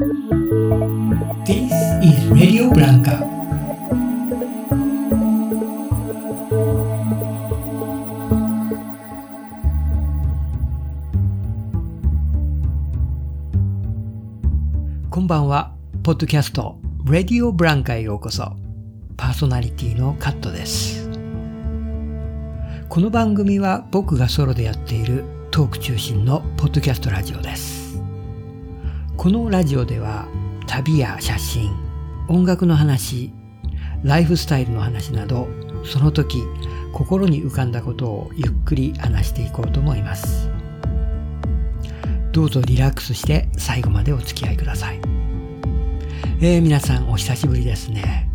This is Radio Blanca. こんばんは。ポッドキャスト Radio Blanca へようこそ。パーソナリティのカットです。この番組は僕がソロでやっているトーク中心のポッドキャストラジオです。このラジオでは旅や写真、音楽の話、ライフスタイルの話など、その時心に浮かんだことをゆっくり話していこうと思います。どうぞリラックスして最後までお付き合いください。えー、皆さんお久しぶりですね。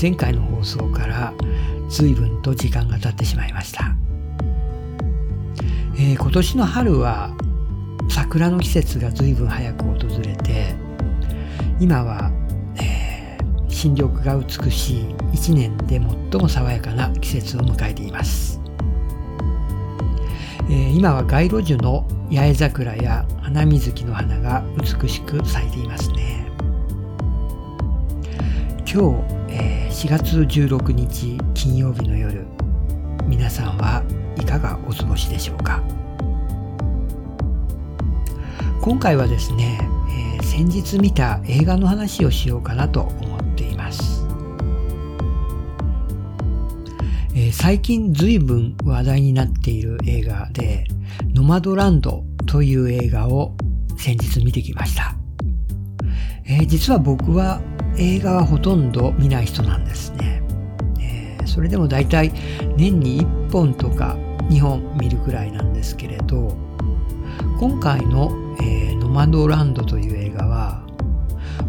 前回の放送から随分と時間が経ってしまいました。えー、今年の春は桜の季節が随分早く訪れて今は、えー、新緑が美しい一年で最も爽やかな季節を迎えています、えー、今は街路樹の八重桜や花水木の花が美しく咲いていますね。今日、えー、4月16日金曜日の夜皆さんはいかがお過ごしでしょうか？今回はですね、えー、先日見た映画の話をしようかなと思っています、えー、最近随分話題になっている映画でノマドランドという映画を先日見てきました、えー、実は僕は映画はほとんど見ない人なんですね、えー、それでも大体年に1本とか2本見るくらいなんですけれど今回のえー、ノマドランドという映画は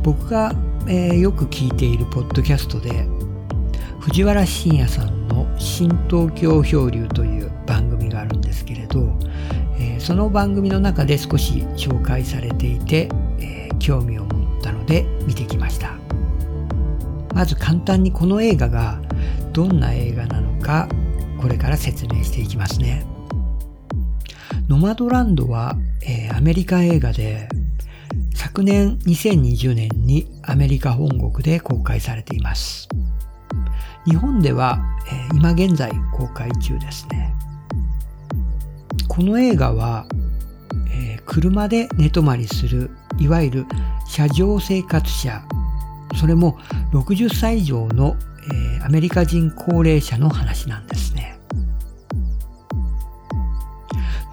僕が、えー、よく聞いているポッドキャストで藤原信也さんの「新東京漂流」という番組があるんですけれど、えー、その番組の中で少し紹介されていて、えー、興味を持ったので見てきました。まず簡単にこの映画がどんな映画なのかこれから説明していきますね。ノマドランドはえー、アメリカ映画で昨年2020年にアメリカ本国で公開されています。日本では、えー、今現在公開中ですね。この映画は、えー、車で寝泊まりするいわゆる車上生活者それも60歳以上の、えー、アメリカ人高齢者の話なんですね。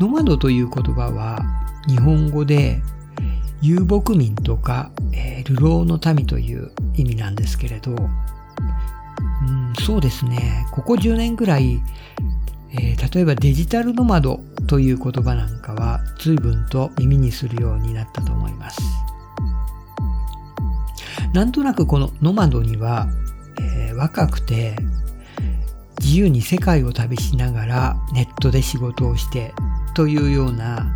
ノマドという言葉は日本語で遊牧民とか、え、流浪の民という意味なんですけれど、うん、そうですね、ここ10年ぐらい、えー、例えばデジタルノマドという言葉なんかは随分と耳にするようになったと思います。なんとなくこのノマドには、えー、若くて自由に世界を旅しながらネットで仕事をしてというような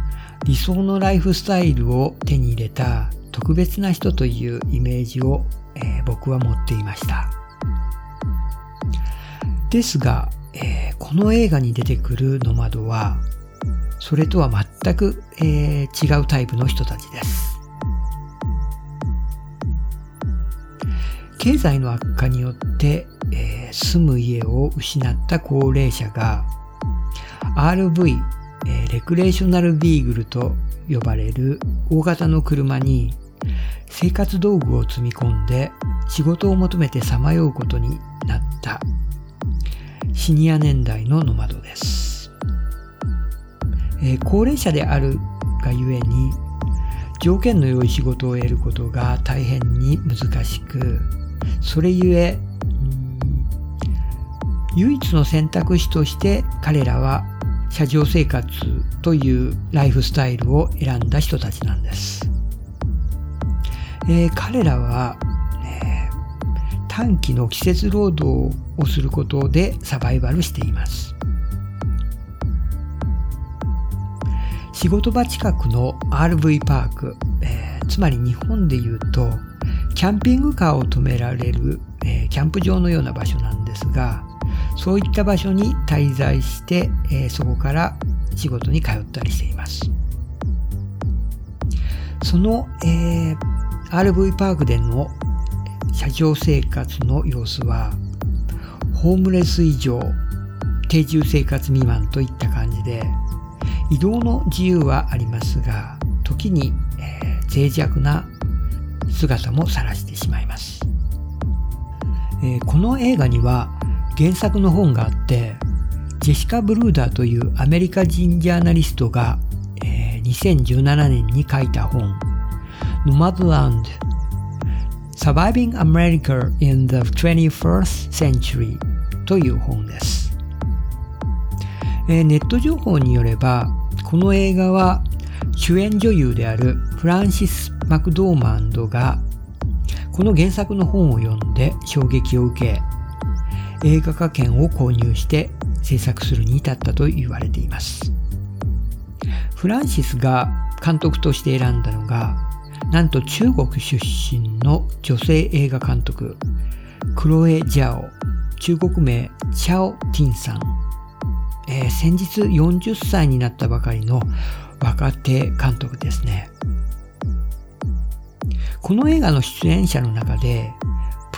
理想のライフスタイルを手に入れた特別な人というイメージを、えー、僕は持っていました。ですが、えー、この映画に出てくるノマドはそれとは全く、えー、違うタイプの人たちです。経済の悪化によって、えー、住む家を失った高齢者が RV え、レクレーショナルビーグルと呼ばれる大型の車に生活道具を積み込んで仕事を求めてさまようことになったシニア年代のノマドです、えー、高齢者であるがゆえに条件の良い仕事を得ることが大変に難しくそれゆえ唯一の選択肢として彼らは車上生活というライフスタイルを選んだ人たちなんです。えー、彼らは、ね、短期の季節労働をすることでサバイバルしています。仕事場近くの RV パーク、えー、つまり日本で言うとキャンピングカーを止められる、えー、キャンプ場のような場所なんですがそういった場所に滞在して、えー、そこから仕事に通ったりしています。その、えー、RV パークでの車上生活の様子はホームレス以上定住生活未満といった感じで移動の自由はありますが時に、えー、脆弱な姿も晒してしまいます、えー、この映画には原作の本があってジェシカ・ブルーダーというアメリカ人ジャーナリストが、えー、2017年に書いた本。Nomadland Surviving America in the 21st Century という本です、えー、ネット情報によればこの映画は主演女優であるフランシス・マクドーマンドがこの原作の本を読んで衝撃を受け映画化権を購入して制作するに至ったと言われています。フランシスが監督として選んだのがなんと中国出身の女性映画監督クロエ・ジャオ中国名チャオ・ティンさん、えー、先日40歳になったばかりの若手監督ですね。この映画の出演者の中で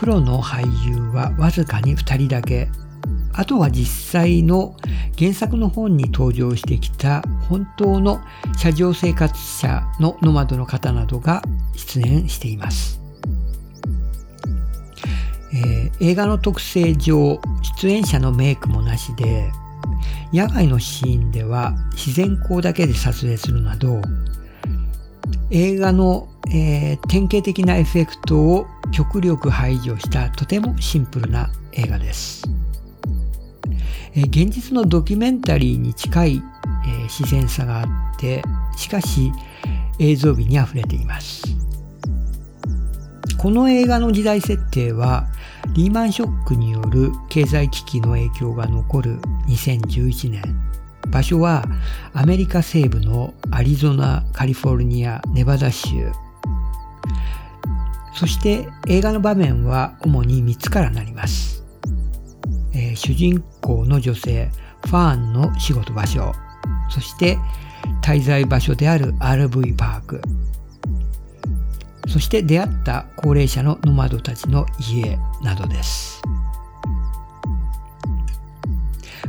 プロの俳優はわずかに2人だけあとは実際の原作の本に登場してきた本当の車上生活者のノマドの方などが出演しています。えー、映画の特性上、出演者のメイクもなしで、野外のシーンでは自然光だけで撮影するなど、映画の、えー、典型的なエフェクトを極力排除したとてもシンプルな映画です。えー、現実のドキュメンタリーに近い、えー、自然さがあって、しかし映像美に溢れています。この映画の時代設定はリーマンショックによる経済危機の影響が残る2011年。場所はアメリカ西部のアリゾナ、カリフォルニア、ネバダ州。そして映画の場面は主に3つからなります。えー、主人公の女性、ファーンの仕事場所。そして滞在場所である RV パーク。そして出会った高齢者のノマドたちの家などです。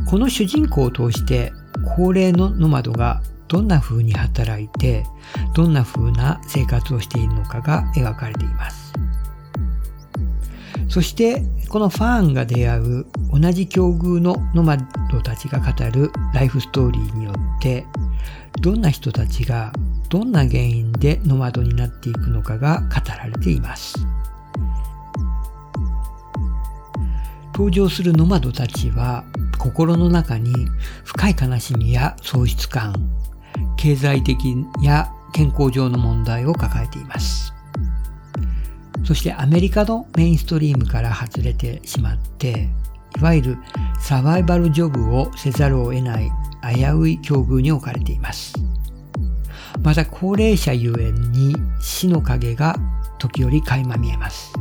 この主人公を通して高齢のノマドがどんな風に働いてどんな風な生活をしているのかが描かれています。そしてこのファーンが出会う同じ境遇のノマドたちが語るライフストーリーによってどんな人たちがどんな原因でノマドになっていくのかが語られています。登場するノマドたちは心の中に深い悲しみや喪失感、経済的や健康上の問題を抱えています。そしてアメリカのメインストリームから外れてしまって、いわゆるサバイバルジョブをせざるを得ない危うい境遇に置かれています。また高齢者ゆえに死の影が時折垣間見えます。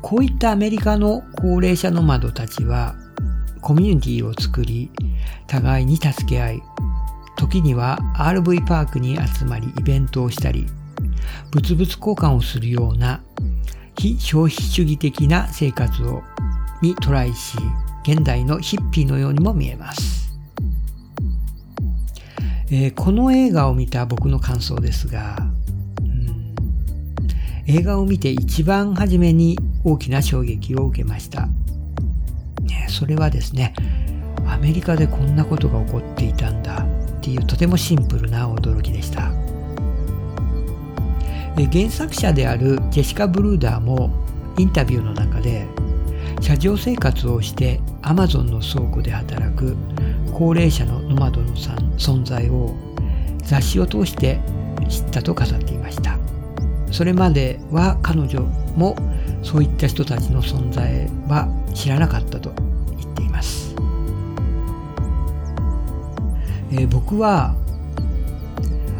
こういったアメリカの高齢者の窓たちはコミュニティを作り互いに助け合い時には RV パークに集まりイベントをしたり物々交換をするような非消費主義的な生活をにトライし現代のヒッピーのようにも見えます、えー、この映画を見た僕の感想ですが、映画を見て一番初めに大きな衝撃を受けました、ね、それはですねアメリカでこんなことが起こっていたんだっていうとてもシンプルな驚きでした。原作者であるジェシカ・ブルーダーもインタビューの中で車上生活をしてアマゾンの倉庫で働く高齢者のノマドの存在を雑誌を通して知ったと語っていました。それまでは彼女もそういった人たちの存在は知らなかったと言っています、えー、僕は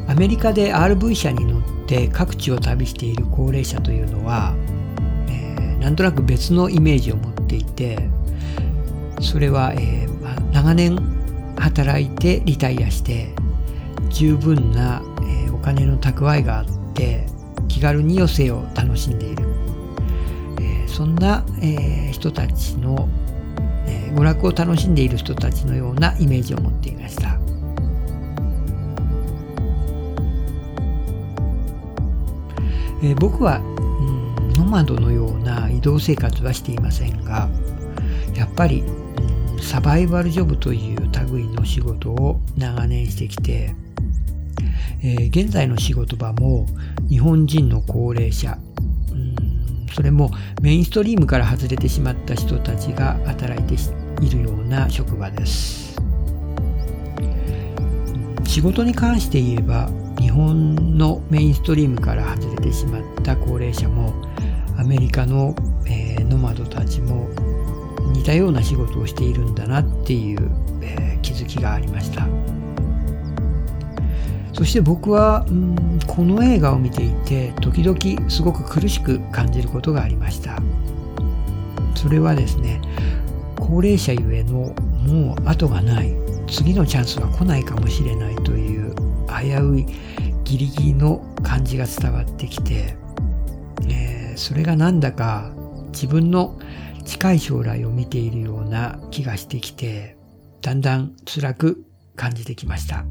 アメリカで RV 車に乗って各地を旅している高齢者というのは、えー、なんとなく別のイメージを持っていてそれは、えーまあ、長年働いてリタイアして十分な、えー、お金の蓄えがあって気軽に余生を楽しんでいる、そんな、えー、人たちの、えー、娯楽を楽しんでいる人たちのようなイメージを持っていました。えー、僕は、うん、ノマドのような移動生活はしていませんがやっぱり、うん、サバイバルジョブという類の仕事を長年してきて、えー、現在の仕事場も日本人の高齢者、それもメインストリームから外れてしまった人たちが働いているような職場です。仕事に関して言えば日本のメインストリームから外れてしまった高齢者もアメリカの、えー、ノマドたちも似たような仕事をしているんだなっていう、えー、気づきがありましたそして僕は、うん、この映画を見ていて時々すごく苦しく感じることがありましたそれはですね高齢者ゆえのもう後がない次のチャンスは来ないかもしれないという危ういギリギリの感じが伝わってきて、えー、それがなんだか自分の近い将来を見ているような気がしてきて、だんだん辛く感じてきました。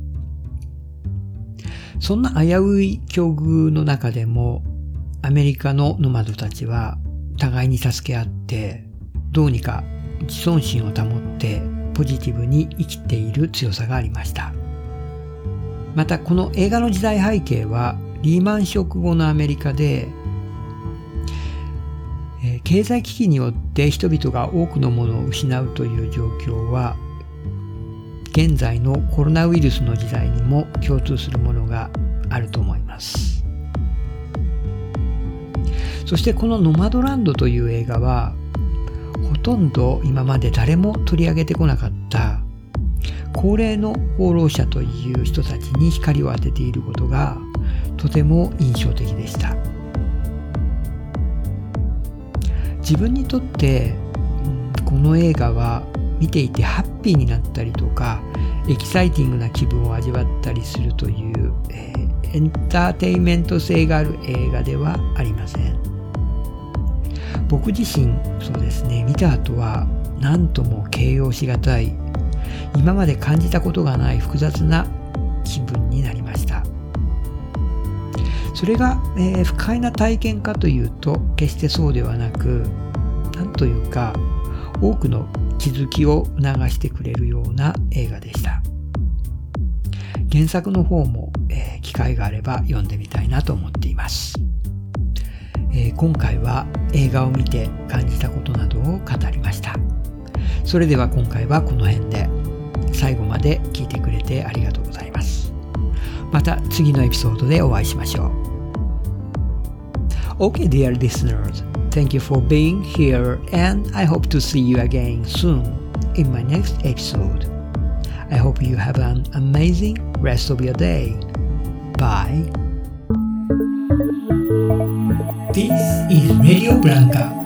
そんな危うい境遇の中でも、アメリカのノマドたちは互いに助け合って、どうにか自尊心を保ってポジティブに生きている強さがありました。またこの映画の時代背景はリーマンショック後のアメリカで経済危機によって人々が多くのものを失うという状況は現在のコロナウイルスの時代にも共通するものがあると思いますそしてこの「ノマドランド」という映画はほとんど今まで誰も取り上げてこなかった高齢の放浪者という人たちに光を当てていることがとても印象的でした。自分にとって、この映画は見ていてハッピーになったりとかエキサイティングな気分を味わったりするという、えー、エンターテインメント性がある映画ではありません。僕自身そうですね見た後は何とも形容しがたい今まで感じたことがない複雑な気分になりました。それが、えー、不快な体験かというと決してそうではなくなんというか多くの気づきを促してくれるような映画でした。原作の方も、えー、機会があれば読んでみたいなと思っています、えー、今回は映画を見て感じたことなどを語りました。それでは今回はこの辺で。最後まで聞いてくれてありがとうございます。また次のエピソードでお会いしましょう。OK dear listeners, thank you for being here, and I hope to see you again soon in my next episode. I hope you have an amazing rest of your day. Bye. This is Radio Blanca